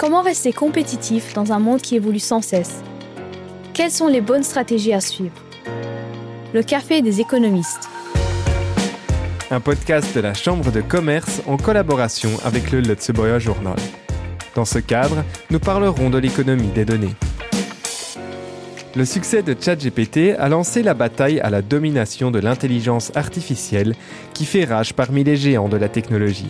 Comment rester compétitif dans un monde qui évolue sans cesse? Quelles sont les bonnes stratégies à suivre? Le café des économistes. Un podcast de la Chambre de commerce en collaboration avec le Lutzeburger Journal. Dans ce cadre, nous parlerons de l'économie des données. Le succès de ChatGPT a lancé la bataille à la domination de l'intelligence artificielle qui fait rage parmi les géants de la technologie.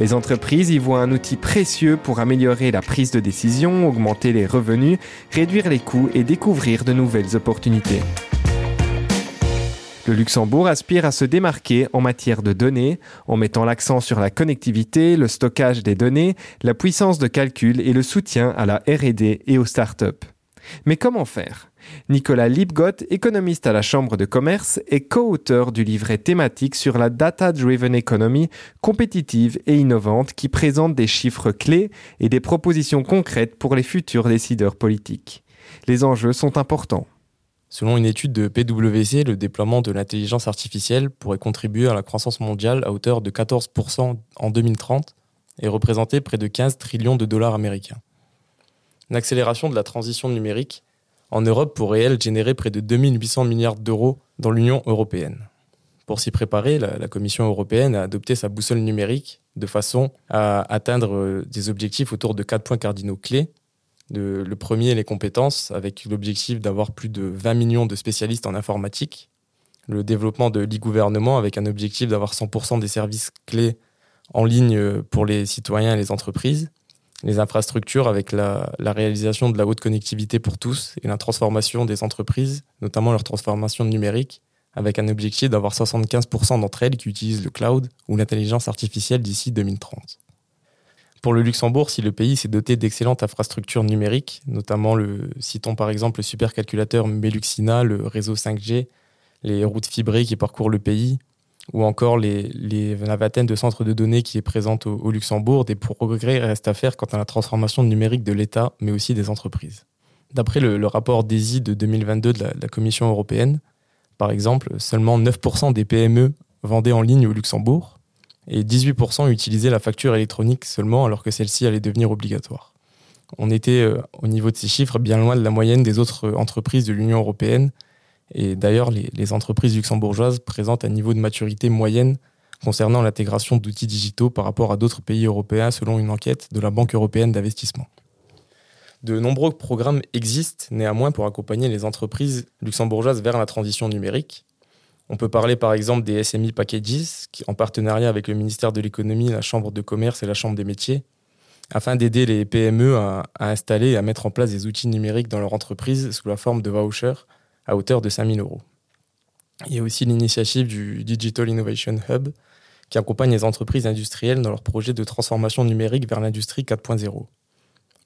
Les entreprises y voient un outil précieux pour améliorer la prise de décision, augmenter les revenus, réduire les coûts et découvrir de nouvelles opportunités. Le Luxembourg aspire à se démarquer en matière de données, en mettant l'accent sur la connectivité, le stockage des données, la puissance de calcul et le soutien à la RD et aux startups. Mais comment faire? Nicolas Lipgott, économiste à la Chambre de commerce, est co-auteur du livret thématique sur la Data-Driven Economy compétitive et innovante qui présente des chiffres clés et des propositions concrètes pour les futurs décideurs politiques. Les enjeux sont importants. Selon une étude de PwC, le déploiement de l'intelligence artificielle pourrait contribuer à la croissance mondiale à hauteur de 14% en 2030 et représenter près de 15 trillions de dollars américains. L'accélération de la transition numérique en Europe pourrait, elle, générer près de 2800 milliards d'euros dans l'Union européenne. Pour s'y préparer, la, Commission européenne a adopté sa boussole numérique de façon à atteindre euh, des objectifs autour de quatre points cardinaux clés le premier, les compétences, avec l'objectif d'avoir plus de 20 millions de spécialistes en informatique. Le développement de l'e-gouvernement, avec un objectif d'avoir 100% des services clés en ligne pour les citoyens et les entreprises. Les infrastructures, avec la, réalisation de la haute connectivité pour tous et la transformation des entreprises, notamment leur transformation numérique, avec un objectif d'avoir 75% d'entre elles qui utilisent le cloud ou l'intelligence artificielle d'ici 2030. Pour le Luxembourg, si le pays s'est doté d'excellentes infrastructures numériques, notamment le, citons par exemple le supercalculateur Meluxina, le réseau 5G, les routes fibrées qui parcourent le pays, ou encore les, les, la vingtaine de centres de données qui est présente au, Luxembourg, des progrès restent à faire quant à la transformation numérique de l'État, mais aussi des entreprises. D'après le, rapport DESI de 2022 de la, Commission européenne, par exemple, seulement 9% des PME vendaient en ligne au Luxembourg, et 18% utilisaient la facture électronique seulement alors que celle-ci allait devenir obligatoire. On était euh, au niveau de ces chiffres bien loin de la moyenne des autres entreprises de l'Union européenne et d'ailleurs les, entreprises luxembourgeoises présentent un niveau de maturité moyenne concernant l'intégration d'outils digitaux par rapport à d'autres pays européens selon une enquête de la Banque européenne d'investissement. De nombreux programmes existent néanmoins pour accompagner les entreprises luxembourgeoises vers la transition numérique on peut parler par exemple des SMI Packages, en partenariat avec le ministère de l'économie, la Chambre de commerce et la Chambre des métiers, afin d'aider les PME à, installer et à mettre en place des outils numériques dans leur entreprise sous la forme de vouchers à hauteur de 5 000 euros. Il y a aussi l'initiative du Digital Innovation Hub, qui accompagne les entreprises industrielles dans leur projet de transformation numérique vers l'industrie 4.0.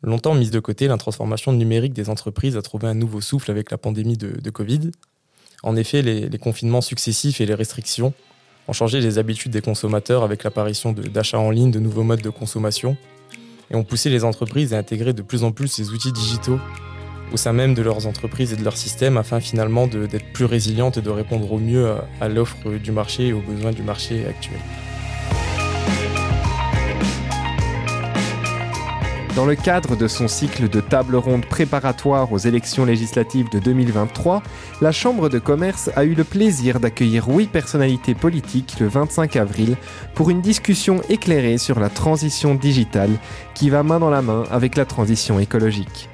Longtemps mise de côté, la transformation numérique des entreprises a trouvé un nouveau souffle avec la pandémie de, Covid, en effet, les, confinements successifs et les restrictions ont changé les habitudes des consommateurs avec l'apparition d'achats en ligne, de nouveaux modes de consommation, et ont poussé les entreprises à intégrer de plus en plus ces outils digitaux au sein même de leurs entreprises et de leurs systèmes afin finalement d'être plus résilientes et de répondre au mieux à, l'offre du marché et aux besoins du marché actuel. Dans le cadre de son cycle de table ronde préparatoire aux élections législatives de 2023, la Chambre de commerce a eu le plaisir d'accueillir huit personnalités politiques le 25 avril pour une discussion éclairée sur la transition digitale qui va main dans la main avec la transition écologique.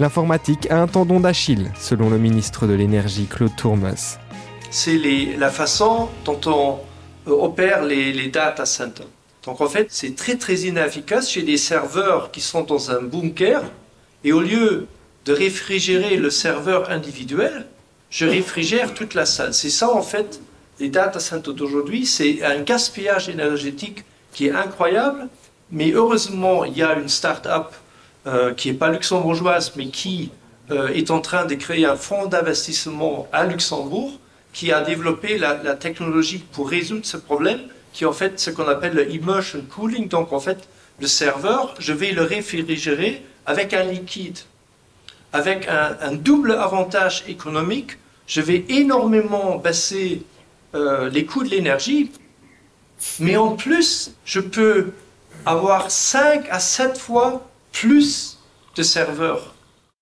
L'informatique a un tendon d'Achille, selon le ministre de l'Énergie Claude Tourmas. C'est la façon dont on opère les, les data centers. Donc en fait, c'est très très inefficace chez des serveurs qui sont dans un bunker et au lieu de réfrigérer le serveur individuel, je réfrigère toute la salle. C'est ça en fait les data centers d'aujourd'hui, c'est un gaspillage énergétique qui est incroyable, mais heureusement, il y a une start-up euh, qui n'est pas luxembourgeoise, mais qui euh, est en train de créer un fonds d'investissement à Luxembourg qui a développé la, technologie pour résoudre ce problème qui est en fait ce qu'on appelle le immersion cooling. Donc en fait, le serveur, je vais le réfrigérer avec un liquide. Avec un, un double avantage économique, je vais énormément baisser euh, les coûts de l'énergie, mais en plus, je peux avoir 5 à 7 fois plus de serveurs.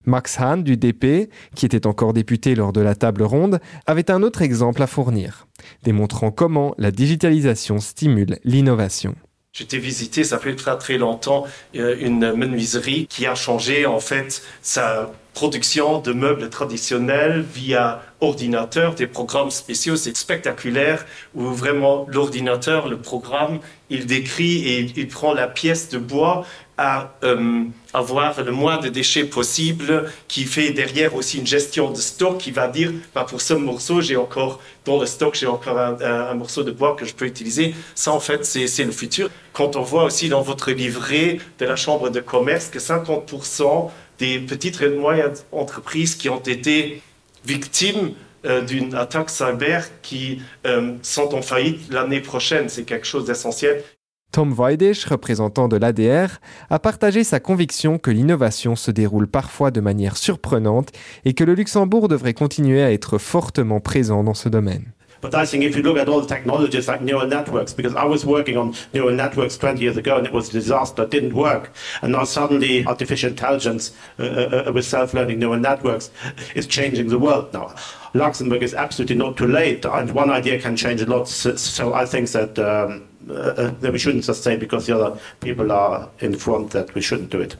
Max Hahn du DP, qui était encore député lors de la table ronde, avait un autre exemple à fournir, démontrant comment la digitalisation stimule l'innovation. J'étais visité, ça fait très très longtemps, euh, une menuiserie qui a changé en fait sa production de meubles traditionnels via ordinateur, des programmes spéciaux, c'est spectaculaire, où vraiment l'ordinateur, le programme, il décrit et il prend la pièce de bois à euh, avoir le moins de déchets possible, qui fait derrière aussi une gestion de stock, qui va dire, bah, pour ce morceau, j'ai encore, dans le stock, j'ai encore un, un, morceau de bois que je peux utiliser. Ça, en fait, c'est le futur. Quand on voit aussi dans votre livret de la Chambre de commerce que 50% des petites et moyennes entreprises qui ont été victimes euh, d'une attaque cyber qui euh, sont en faillite l'année prochaine. C'est quelque chose d'essentiel. Tom Weidisch, représentant de l'ADR, a partagé sa conviction que l'innovation se déroule parfois de manière surprenante et que le Luxembourg devrait continuer à être fortement présent dans ce domaine. But I think if you look at all the technologies like neural networks, because I was working on neural networks 20 years ago and it was a disaster, it didn't work. And now suddenly artificial intelligence uh, uh, uh with self-learning neural networks is changing the world now. Luxembourg is absolutely not too late and one idea can change a lot. So, I think that, um, uh, uh, that we shouldn't just say because the other people are in front that we shouldn't do it.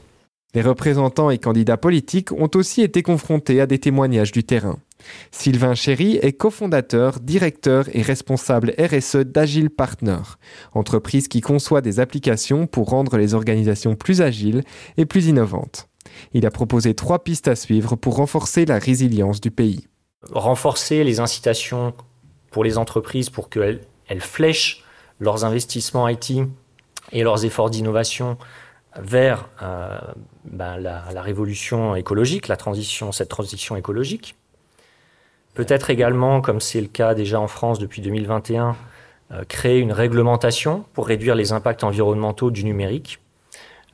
Les représentants et candidats politiques ont aussi été confrontés à des témoignages du terrain. Sylvain Chéry est cofondateur, directeur et responsable RSE d'Agile Partner, entreprise qui conçoit des applications pour rendre les organisations plus agiles et plus innovantes. Il a proposé trois pistes à suivre pour renforcer la résilience du pays. Renforcer les incitations pour les entreprises pour qu'elles flèchent leurs investissements IT et leurs efforts d'innovation vers euh, ben, la, la, révolution écologique, la transition, cette transition écologique. Peut-être également, comme c'est le cas déjà en France depuis 2021, euh, créer une réglementation pour réduire les impacts environnementaux du numérique.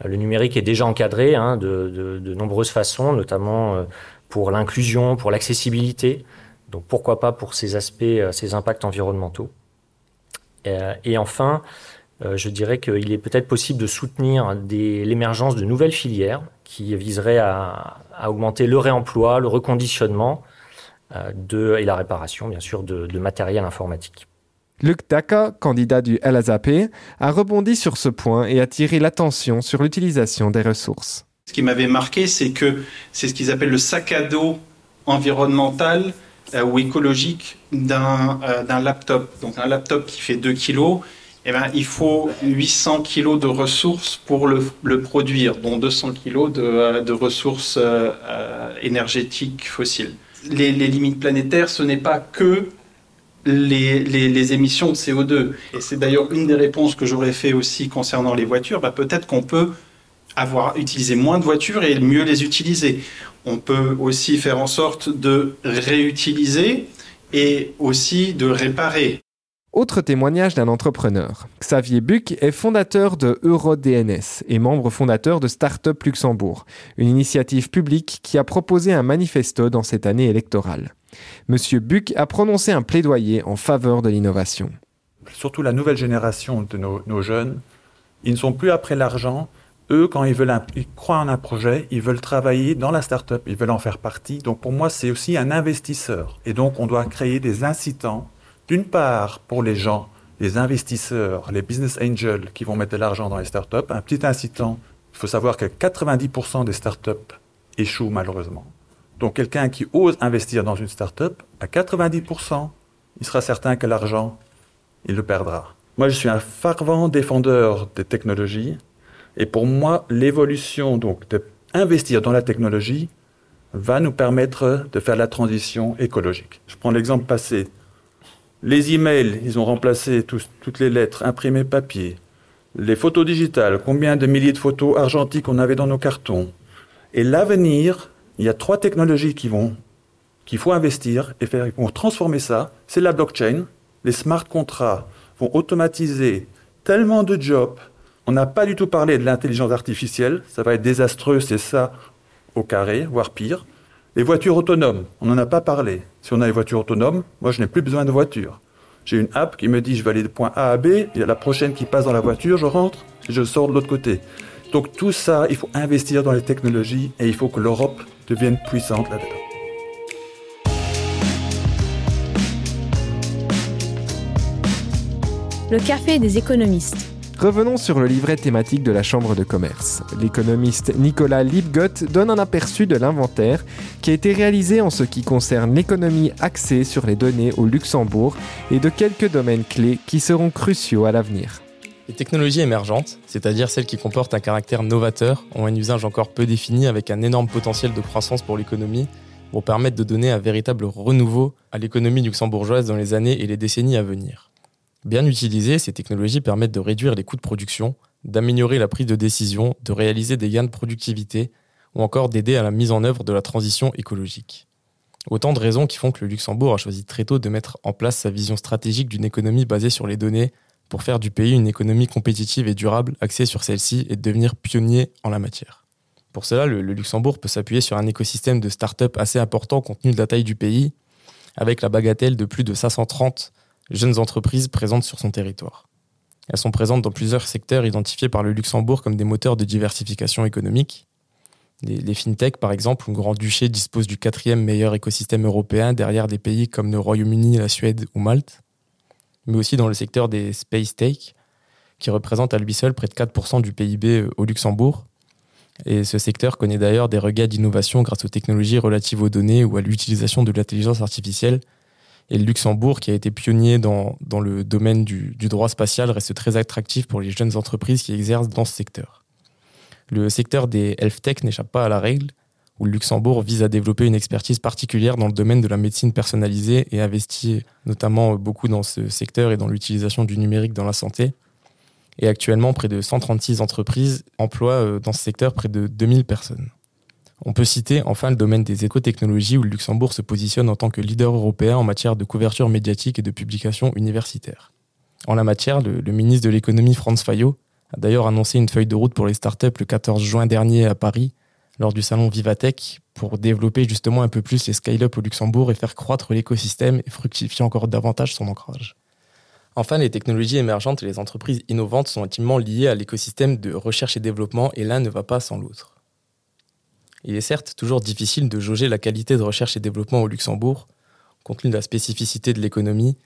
Euh, le numérique est déjà encadré hein, de, de, de, nombreuses façons, notamment euh, pour l'inclusion, pour l'accessibilité. Donc pourquoi pas pour ces aspects, ces impacts environnementaux. Et enfin, je dirais qu'il est peut-être possible de soutenir l'émergence de nouvelles filières qui viseraient à, à augmenter le réemploi, le reconditionnement, de, et la réparation, bien sûr, de, de matériel informatique. Luc Daka, candidat du LAZAP, a rebondi sur ce point et a tiré l'attention sur l'utilisation des ressources. Ce qui m'avait marqué, c'est que c'est ce qu'ils appellent le sac à dos environnemental euh, ou écologique d'un euh, laptop. Donc un laptop qui fait 2 kg, eh ben, il faut 800 kg de ressources pour le, le produire, dont 200 kg de, euh, de ressources euh, énergétiques fossiles les, limites planétaires, ce n'est pas que les, émissions de CO2. Et c'est d'ailleurs une des réponses que j'aurais fait aussi concernant les voitures. Bah, Peut-être qu'on peut avoir utilisé moins de voitures et mieux les utiliser. On peut aussi faire en sorte de réutiliser et aussi de réparer. Autre témoignage d'un entrepreneur. Xavier Buc est fondateur de EuroDNS et membre fondateur de Startup Luxembourg, une initiative publique qui a proposé un manifesto dans cette année électorale. Monsieur Buc a prononcé un plaidoyer en faveur de l'innovation. Surtout la nouvelle génération de nos, jeunes, ils ne sont plus après l'argent. Eux, quand ils, veulent ils croient en un projet, ils veulent travailler dans la startup, ils veulent en faire partie. Donc pour moi, c'est aussi un investisseur. Et donc on doit créer des incitants d'une part, pour les gens, les investisseurs, les business angels qui vont mettre de l'argent dans les startups, un petit incitant. Il faut savoir que 90% des startups échouent malheureusement. Donc quelqu'un qui ose investir dans une startup, à 90%, il sera certain que l'argent, il le perdra. Moi, je suis un fervent défendeur des technologies. Et pour moi, l'évolution, donc, d'investir dans la technologie, va nous permettre de faire la transition écologique. Je prends l'exemple passé. Les emails, ils ont remplacé toutes les lettres imprimées papier. Les photos digitales, combien de milliers de photos argentiques on avait dans nos cartons. Et l'avenir, il y a trois technologies qui vont, qu'il faut investir et faire, transformer ça. C'est la blockchain. Les smart contrats vont automatiser tellement de jobs. On n'a pas du tout parlé de l'intelligence artificielle. Ça va être désastreux, c'est ça au carré, voire pire. Les voitures autonomes, on n'en a pas parlé. Si on a les voitures autonomes, moi je n'ai plus besoin de voiture. J'ai une app qui me dit je vais aller de point A à B, il y a la prochaine qui passe dans la voiture, je rentre et je sors de l'autre côté. Donc tout ça, il faut investir dans les technologies et il faut que l'Europe devienne puissante là-dedans. Le café des économistes. Revenons sur le livret thématique de la Chambre de commerce. L'économiste Nicolas Liebgott donne un aperçu de l'inventaire qui a été réalisé en ce qui concerne l'économie axée sur les données au Luxembourg et de quelques domaines clés qui seront cruciaux à l'avenir. Les technologies émergentes, c'est-à-dire celles qui comportent un caractère novateur, ont un usage encore peu défini avec un énorme potentiel de croissance pour l'économie, vont permettre de donner un véritable renouveau à l'économie luxembourgeoise dans les années et les décennies à venir. Bien utilisées, ces technologies permettent de réduire les coûts de production, d'améliorer la prise de décision, de réaliser des gains de productivité ou encore d'aider à la mise en œuvre de la transition écologique. Autant de raisons qui font que le Luxembourg a choisi très tôt de mettre en place sa vision stratégique d'une économie basée sur les données, pour faire du pays une économie compétitive et durable axée sur celle-ci et devenir pionnier en la matière. Pour cela, le, Luxembourg peut s'appuyer sur un écosystème de start-up assez important compte tenu de la taille du pays, avec la bagatelle de plus de 530 jeunes entreprises présentes sur son territoire. Elles sont présentes dans plusieurs secteurs identifiés par le Luxembourg comme des moteurs de diversification économique. Les, les fintech, par exemple, le Grand-Duché dispose du quatrième meilleur écosystème européen derrière des pays comme le Royaume-Uni, la Suède ou Malte mais aussi dans le secteur des space tech, qui représente à lui seul près de 4% du PIB euh, au Luxembourg. Et ce secteur connaît d'ailleurs des regains d'innovation grâce aux technologies relatives aux données ou à l'utilisation de l'intelligence artificielle. Et le Luxembourg, qui a été pionnier dans, dans le domaine du, du, droit spatial, reste très attractif pour les jeunes entreprises qui exercent dans ce secteur. Le secteur des health tech n'échappe pas à la règle où le Luxembourg vise à développer une expertise particulière dans le domaine de la médecine personnalisée et investit notamment beaucoup dans ce secteur et dans l'utilisation du numérique dans la santé. Et actuellement, près de 136 entreprises emploient euh, dans ce secteur près de 2000 personnes. On peut citer enfin le domaine des écotechnologies où le Luxembourg se positionne en tant que leader européen en matière de couverture médiatique et de publication universitaire. En la matière, le, ministre de l'économie Franz Fayot a d'ailleurs annoncé une feuille de route pour les startups le 14 juin dernier à Paris lors du salon Vivatech pour développer justement un peu plus les scale-up au Luxembourg et faire croître l'écosystème et fructifier encore davantage son ancrage. Enfin, les technologies émergentes et les entreprises innovantes sont intimement liées à l'écosystème de recherche et développement et l'un ne va pas sans l'autre. Il est certes toujours difficile de jauger la qualité de recherche et développement au Luxembourg, compte tenu de la spécificité de l'économie,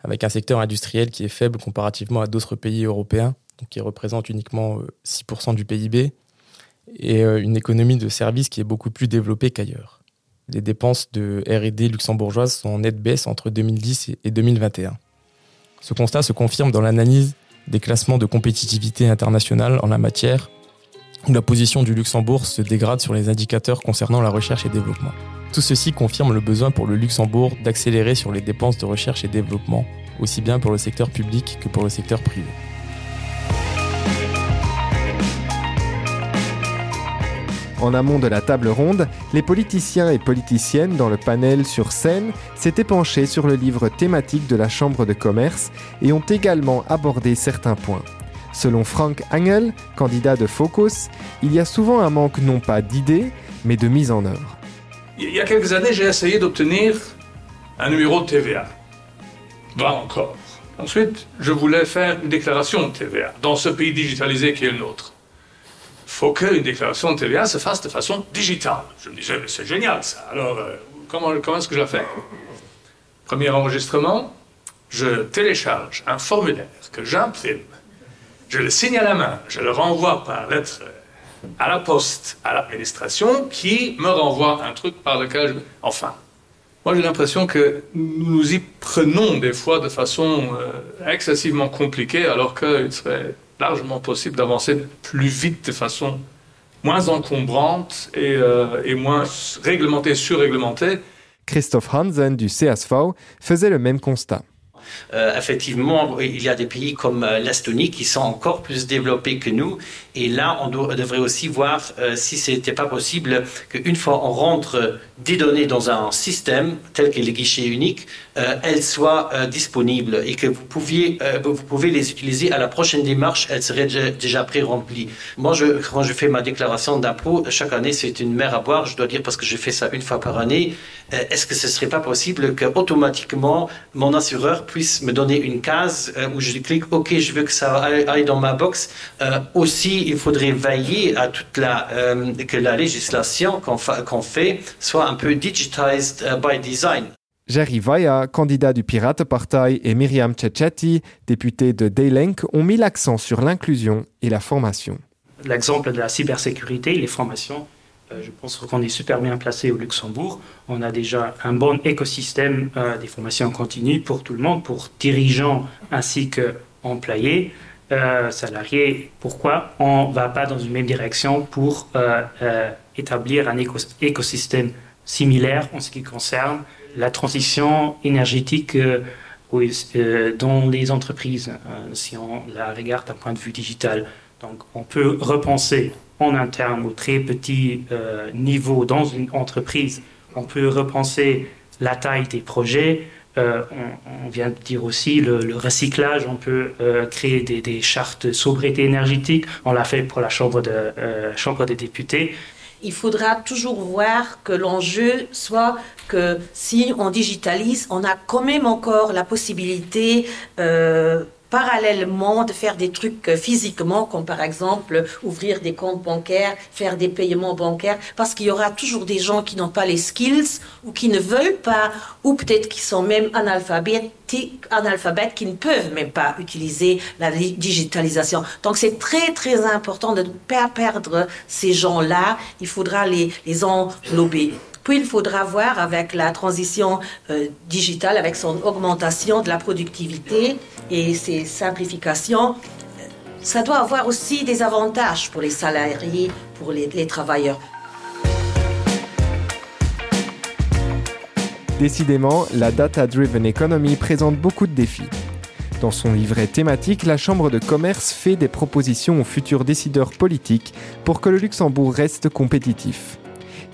avec un secteur industriel qui est faible comparativement à d'autres pays européens, qui représente uniquement 6% euh, du PIB, et euh, une économie de services qui est beaucoup plus développée qu'ailleurs. Les dépenses de RD luxembourgeoises sont en nette baisse entre 2010 et 2021. Ce constat se confirme dans l'analyse des classements de compétitivité internationale en la matière, la position du Luxembourg se dégrade sur les indicateurs concernant la recherche et développement. Tout ceci confirme le besoin pour le Luxembourg d'accélérer sur les dépenses de recherche et développement, aussi bien pour le secteur public que pour le secteur privé. En amont de la table ronde, les politiciens et politiciennes dans le panel sur scène s'étaient penchés sur le livre thématique de la Chambre de commerce et ont également abordé certains points. Selon Frank Angel, candidat de Focus, il y a souvent un manque non pas d'idées, mais de mise en œuvre. Il y a quelques années, j'ai essayé d'obtenir un numéro de TVA. Va encore. Ensuite, je voulais faire une déclaration de TVA dans ce pays digitalisé qui est le nôtre faut qu'une déclaration de TVA se fasse de façon digitale. Je me disais, c'est génial ça. Alors, euh, comment, comment est-ce que je la fais? Premier enregistrement, je télécharge un formulaire que j'imprime, je le signe à la main, je le renvoie par lettre à la poste, à l'administration, qui me renvoie un truc par lequel je... Enfin, moi j'ai l'impression que nous nous y prenons des fois de façon euh, excessivement compliquée, alors qu'il serait largement possible d'avancer plus vite de façon moins encombrante et, euh, et moins réglementée, surréglementée. Christophe Hansen du CSV faisait le même constat. Euh, effectivement, il y a des pays comme euh, l'Estonie qui sont encore plus développés que nous. Et là, on, devrait aussi voir euh, si ce n'était pas possible qu'une fois on rentre des données dans un système tel que le guichet unique, euh, elles soient disponibles et que vous, pouviez, vous pouvez les utiliser à la prochaine démarche, elles seraient déjà, déjà pré-remplies. Moi, quand je fais ma déclaration d'impôt, chaque année, c'est une mer à boire, je dois dire, parce que je fais ça une fois par année. Est-ce que ce serait pas possible que automatiquement mon assureur puisse me donner une case euh, où je clique OK, je veux que ça aille dans ma box. Euh, aussi, il faudrait veiller à toute la que la législation qu'on fait soit un peu digitized by design. Jerry Vaya, candidat du Pirate Party, et Myriam Cecchetti, députée de Daylenk, ont mis l'accent sur l'inclusion et la formation. L'exemple de la cybersécurité, les formations, euh, je pense qu'on est super bien placé au Luxembourg. On a déjà un bon écosystème euh, des formations continues pour tout le monde, pour dirigeants ainsi qu'employés, euh, salariés. Pourquoi on ne va pas dans une même direction pour établir un écosystème similaire en ce qui concerne la transition énergétique dans les entreprises, si on la regarde d'un point de vue digital. Donc on peut repenser en interne au très petit euh, niveau dans une entreprise. On peut repenser la taille des projets. Euh, on, vient de dire aussi le, recyclage. On peut euh, créer des, chartes de sobriété énergétique. On l'a fait pour la Chambre des députés. Il faudra toujours voir que l'enjeu soit que si on digitalise, on a quand même encore la possibilité parallèlement de faire des trucs euh, physiquement, comme par exemple ouvrir des comptes bancaires, faire des paiements bancaires, parce qu'il y aura toujours des gens qui n'ont pas les skills ou qui ne veulent pas, ou peut-être qui sont même analphabètes qui ne peuvent même pas utiliser la digitalisation. Donc c'est très très important de ne pas perdre ces gens-là. Il faudra les, les englober. Il faudra voir avec la transition euh, digitale, avec son augmentation de la productivité et ses simplifications, euh, ça doit avoir aussi des avantages pour les salariés, pour les, les travailleurs. Décidément, la data-driven economy présente beaucoup de défis. Dans son livret thématique, la Chambre de commerce fait des propositions aux futurs décideurs politiques pour que le Luxembourg reste compétitif.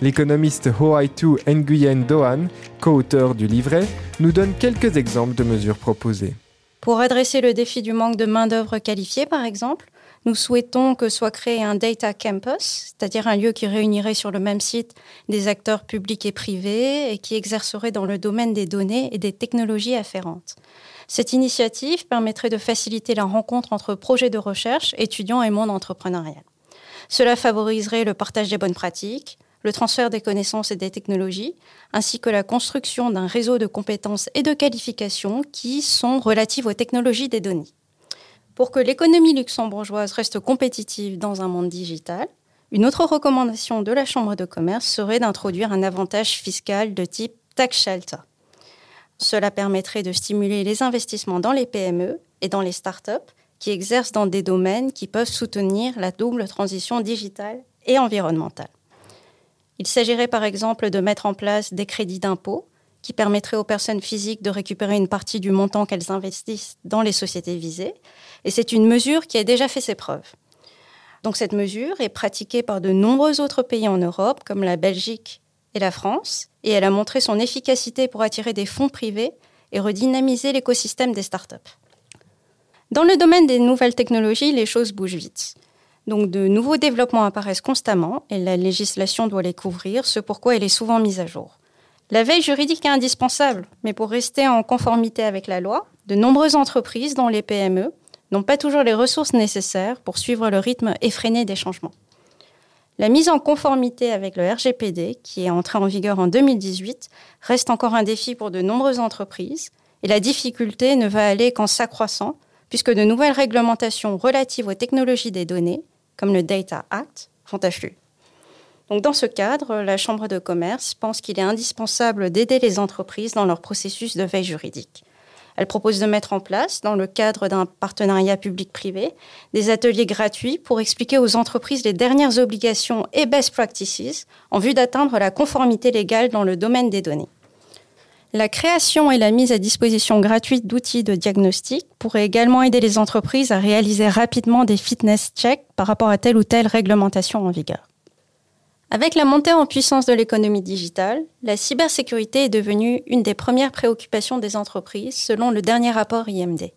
L'économiste Hoaitu Nguyen Dohan, co-auteur du livret, nous donne quelques exemples de mesures proposées. Pour adresser le défi du manque de main-d'œuvre qualifiée, par exemple, nous souhaitons que soit créé un data campus, c'est-à-dire un lieu qui réunirait sur le même site des acteurs publics et privés et qui exercerait dans le domaine des données et des technologies afférentes. Cette initiative permettrait de faciliter la rencontre entre projets de recherche, étudiants et monde entrepreneurial. Cela favoriserait le partage des bonnes pratiques, le transfert des connaissances et des technologies, ainsi que la construction d'un réseau de compétences et de qualifications qui sont relatives aux technologies des données. Pour que l'économie luxembourgeoise reste compétitive dans un monde digital, une autre recommandation de la Chambre de commerce serait d'introduire un avantage fiscal de type tax shelter. Cela permettrait de stimuler les investissements dans les PME et dans les startups qui exercent dans des domaines qui peuvent soutenir la double transition digitale et environnementale. Il s'agirait par exemple de mettre en place des crédits d'impôt qui permettraient aux personnes physiques de récupérer une partie du montant qu'elles investissent dans les sociétés visées. Et c'est une mesure qui a déjà fait ses preuves. Donc cette mesure est pratiquée par de nombreux autres pays en Europe, comme la Belgique et la France, et elle a montré son efficacité pour attirer des fonds privés et redynamiser l'écosystème des startups. Dans le domaine des nouvelles technologies, les choses bougent vite. Donc de nouveaux développements apparaissent constamment et la législation doit les couvrir, ce pourquoi elle est souvent mise à jour. La veille juridique est indispensable, mais pour rester en conformité avec la loi, de nombreuses entreprises, dont les PME, n'ont pas toujours les ressources nécessaires pour suivre le rythme effréné des changements. La mise en conformité avec le RGPD, qui est entré en vigueur en 2018, reste encore un défi pour de nombreuses entreprises, et la difficulté ne va aller qu'en s'accroissant, puisque de nouvelles réglementations relatives aux technologies des données comme le Data Act, font afflux. Donc dans ce cadre, la Chambre de commerce pense qu'il est indispensable d'aider les entreprises dans leur processus de veille juridique. Elle propose de mettre en place, dans le cadre d'un partenariat public-privé, des ateliers gratuits pour expliquer aux entreprises les dernières obligations et best practices en vue d'atteindre la conformité légale dans le domaine des données. La création et la mise à disposition gratuite d'outils de diagnostic pourraient également aider les entreprises à réaliser rapidement des fitness checks par rapport à telle ou telle réglementation en vigueur. Avec la montée en puissance de l'économie digitale, la cybersécurité est devenue une des premières préoccupations des entreprises selon le dernier rapport IMD.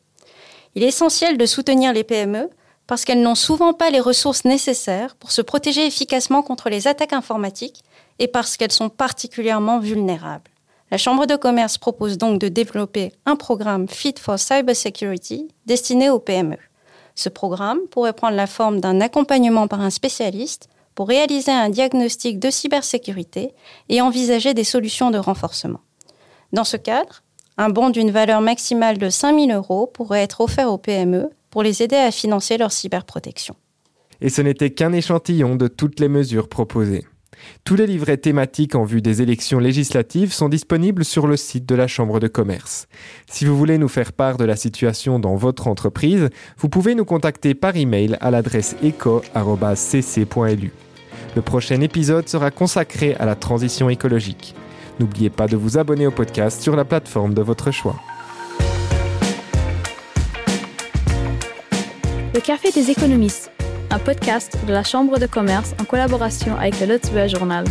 Il est essentiel de soutenir les PME parce qu'elles n'ont souvent pas les ressources nécessaires pour se protéger efficacement contre les attaques informatiques et parce qu'elles sont particulièrement vulnérables. La Chambre de commerce propose donc de développer un programme Fit for Cybersecurity destiné aux PME. Ce programme pourrait prendre la forme d'un accompagnement par un spécialiste pour réaliser un diagnostic de cybersécurité et envisager des solutions de renforcement. Dans ce cadre, un bon d'une valeur maximale de 5 000 euros pourrait être offert aux PME pour les aider à financer leur cyberprotection. Et ce n'était qu'un échantillon de toutes les mesures proposées. Tous les livrets thématiques en vue des élections législatives sont disponibles sur le site de la Chambre de commerce. Si vous voulez nous faire part de la situation dans votre entreprise, vous pouvez nous contacter par email à l'adresse eco.cc.lu. Le prochain épisode sera consacré à la transition écologique. N'oubliez pas de vous abonner au podcast sur la plateforme de votre choix. Le Café des économistes, podcast de la Chambre de commerce en collaboration avec le Lutzberg Journal.